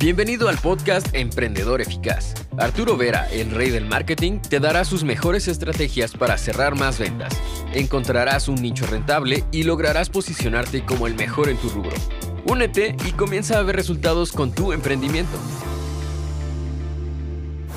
Bienvenido al podcast Emprendedor Eficaz. Arturo Vera, el rey del marketing, te dará sus mejores estrategias para cerrar más ventas. Encontrarás un nicho rentable y lograrás posicionarte como el mejor en tu rubro. Únete y comienza a ver resultados con tu emprendimiento.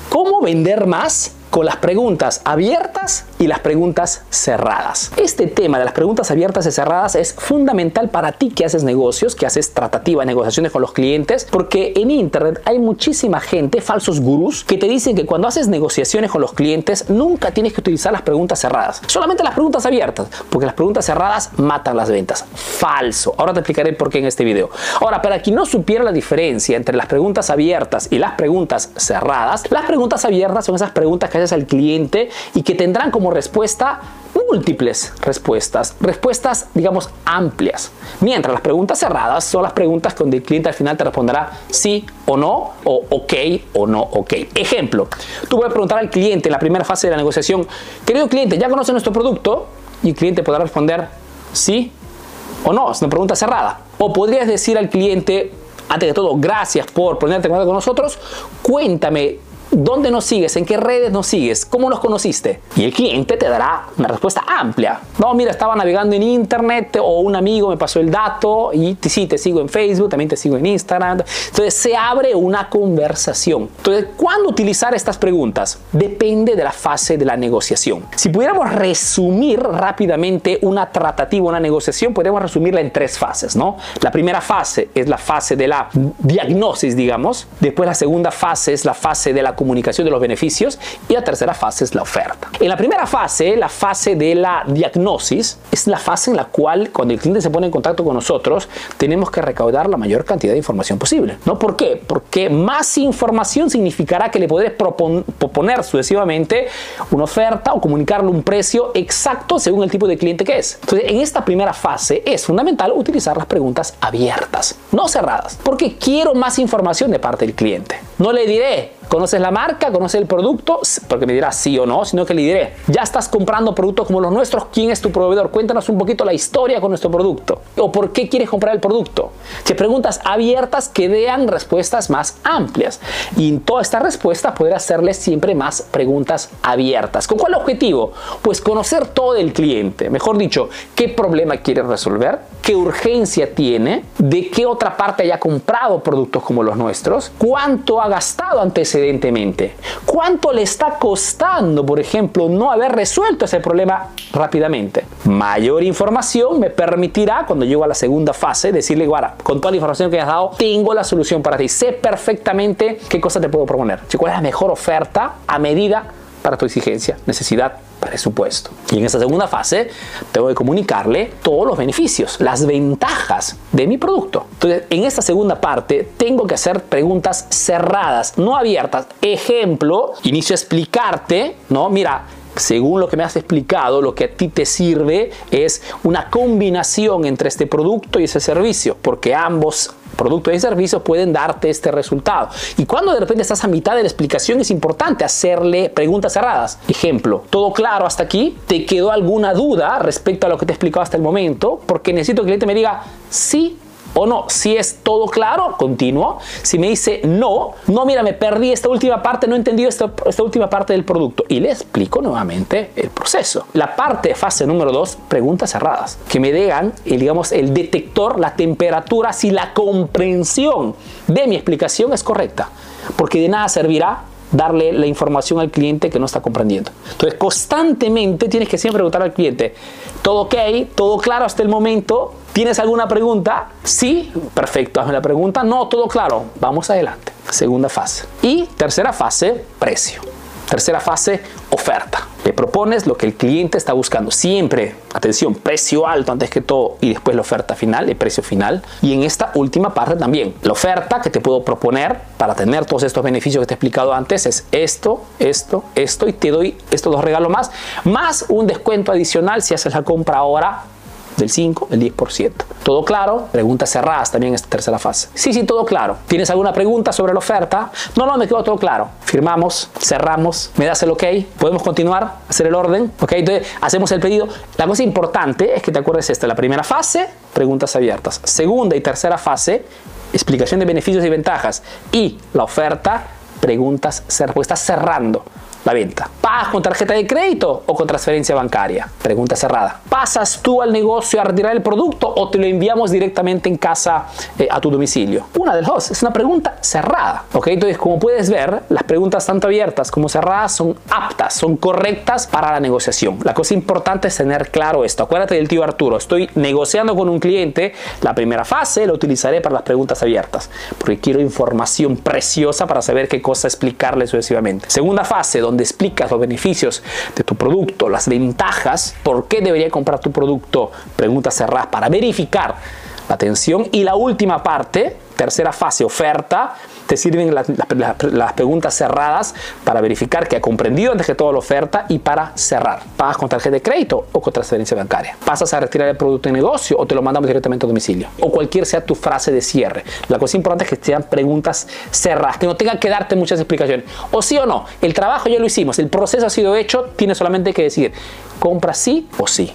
¿Cómo vender más? con las preguntas abiertas y las preguntas cerradas. Este tema de las preguntas abiertas y cerradas es fundamental para ti que haces negocios, que haces tratativa, negociaciones con los clientes, porque en Internet hay muchísima gente, falsos gurús, que te dicen que cuando haces negociaciones con los clientes nunca tienes que utilizar las preguntas cerradas, solamente las preguntas abiertas, porque las preguntas cerradas matan las ventas. Falso. Ahora te explicaré por qué en este video. Ahora, para quien no supiera la diferencia entre las preguntas abiertas y las preguntas cerradas, las preguntas abiertas son esas preguntas que al cliente y que tendrán como respuesta múltiples respuestas, respuestas digamos amplias. Mientras las preguntas cerradas son las preguntas donde el cliente al final te responderá sí o no, o ok o no ok. Ejemplo, tú puedes preguntar al cliente en la primera fase de la negociación, querido cliente, ¿ya conoce nuestro producto? Y el cliente podrá responder sí o no, es una pregunta cerrada. O podrías decir al cliente, antes de todo, gracias por ponerte en contacto con nosotros, cuéntame ¿Dónde nos sigues? ¿En qué redes nos sigues? ¿Cómo nos conociste? Y el cliente te dará una respuesta amplia. No, mira, estaba navegando en internet o un amigo me pasó el dato y sí, te sigo en Facebook, también te sigo en Instagram. Entonces se abre una conversación. Entonces, ¿cuándo utilizar estas preguntas? Depende de la fase de la negociación. Si pudiéramos resumir rápidamente una tratativa, una negociación, podríamos resumirla en tres fases, ¿no? La primera fase es la fase de la diagnosis, digamos. Después la segunda fase es la fase de la comunicación de los beneficios y la tercera fase es la oferta. En la primera fase, la fase de la diagnosis, es la fase en la cual cuando el cliente se pone en contacto con nosotros, tenemos que recaudar la mayor cantidad de información posible. ¿No? ¿Por qué? Porque más información significará que le podés proponer sucesivamente una oferta o comunicarle un precio exacto según el tipo de cliente que es. Entonces, en esta primera fase es fundamental utilizar las preguntas abiertas, no cerradas, porque quiero más información de parte del cliente. No le diré, ¿conoces la marca? ¿Conoces el producto? Porque me dirá sí o no, sino que le diré, ya estás comprando productos como los nuestros, ¿quién es tu proveedor? Cuéntanos un poquito la historia con nuestro producto o por qué quieres comprar el producto. Si preguntas abiertas que dean respuestas más amplias y en toda esta respuesta poder hacerle siempre más preguntas abiertas. ¿Con cuál objetivo? Pues conocer todo el cliente, mejor dicho, qué problema quiere resolver, qué urgencia tiene, de qué otra parte haya comprado productos como los nuestros, cuánto ha gastado antecedentemente, cuánto le está costando, por ejemplo, no haber resuelto ese problema rápidamente. Mayor información me permitirá, cuando llego a la segunda fase, decirle, guara, con toda la información que has dado, tengo la solución para ti. Sé perfectamente qué cosa te puedo proponer. ¿Cuál es la mejor oferta a medida para tu exigencia, necesidad, presupuesto. Y en esta segunda fase tengo que comunicarle todos los beneficios, las ventajas de mi producto. Entonces, en esta segunda parte tengo que hacer preguntas cerradas, no abiertas. Ejemplo, inicio a explicarte, ¿no? Mira, según lo que me has explicado, lo que a ti te sirve es una combinación entre este producto y ese servicio, porque ambos productos y servicios pueden darte este resultado. Y cuando de repente estás a mitad de la explicación es importante hacerle preguntas cerradas. Ejemplo, ¿todo claro hasta aquí? ¿Te quedó alguna duda respecto a lo que te he explicado hasta el momento? Porque necesito que el cliente me diga sí o no. Si es todo claro, continúo. Si me dice no, no, mira, me perdí esta última parte, no he entendido esta, esta última parte del producto. Y le explico nuevamente el proceso. La parte fase número dos, preguntas cerradas. Que me digan, el, digamos, el detector, la temperatura, si la comprensión de mi explicación es correcta. Porque de nada servirá darle la información al cliente que no está comprendiendo. Entonces, constantemente tienes que siempre preguntar al cliente, ¿todo ok? ¿Todo claro hasta el momento? ¿Tienes alguna pregunta? Sí, perfecto, hazme la pregunta. No, todo claro. Vamos adelante. Segunda fase. Y tercera fase, precio. Tercera fase, oferta. Le propones lo que el cliente está buscando. Siempre, atención, precio alto antes que todo y después la oferta final, el precio final. Y en esta última parte también, la oferta que te puedo proponer para tener todos estos beneficios que te he explicado antes es esto, esto, esto y te doy estos dos regalos más, más un descuento adicional si haces la compra ahora del 5, el 10%. ¿Todo claro? Preguntas cerradas también en esta tercera fase. Sí, sí, todo claro. ¿Tienes alguna pregunta sobre la oferta? No, no, me quedó todo claro. Firmamos, cerramos, me das el ok, podemos continuar, hacer el orden, ok, entonces hacemos el pedido. La cosa importante es que te acuerdes esta, la primera fase, preguntas abiertas. Segunda y tercera fase, explicación de beneficios y ventajas y la oferta, preguntas, porque estás cerrando la venta. ¿Pagas con tarjeta de crédito o con transferencia bancaria? Pregunta cerrada. ¿Pasas tú al negocio a retirar el producto o te lo enviamos directamente en casa eh, a tu domicilio? Una de las dos. Es una pregunta cerrada. ¿ok? Entonces, como puedes ver, las preguntas tanto abiertas como cerradas son aptas, son correctas para la negociación. La cosa importante es tener claro esto. Acuérdate del tío Arturo. Estoy negociando con un cliente. La primera fase la utilizaré para las preguntas abiertas porque quiero información preciosa para saber qué cosa explicarle sucesivamente. Segunda fase, donde donde explicas los beneficios de tu producto, las ventajas, por qué debería comprar tu producto, preguntas cerradas para verificar atención. Y la última parte, tercera fase, oferta, te sirven las, preguntas cerradas para verificar que ha comprendido antes que todo la oferta y para cerrar. ¿Pagas con tarjeta de crédito o con transferencia bancaria? ¿Pasas a retirar el producto de negocio o te lo mandamos directamente a domicilio? O cualquier sea tu frase de cierre. La cosa importante es que sean preguntas cerradas, que no tengan que darte muchas explicaciones. O sí o no, el trabajo ya lo hicimos, el proceso ha sido hecho, tienes solamente que decir, compra sí o sí.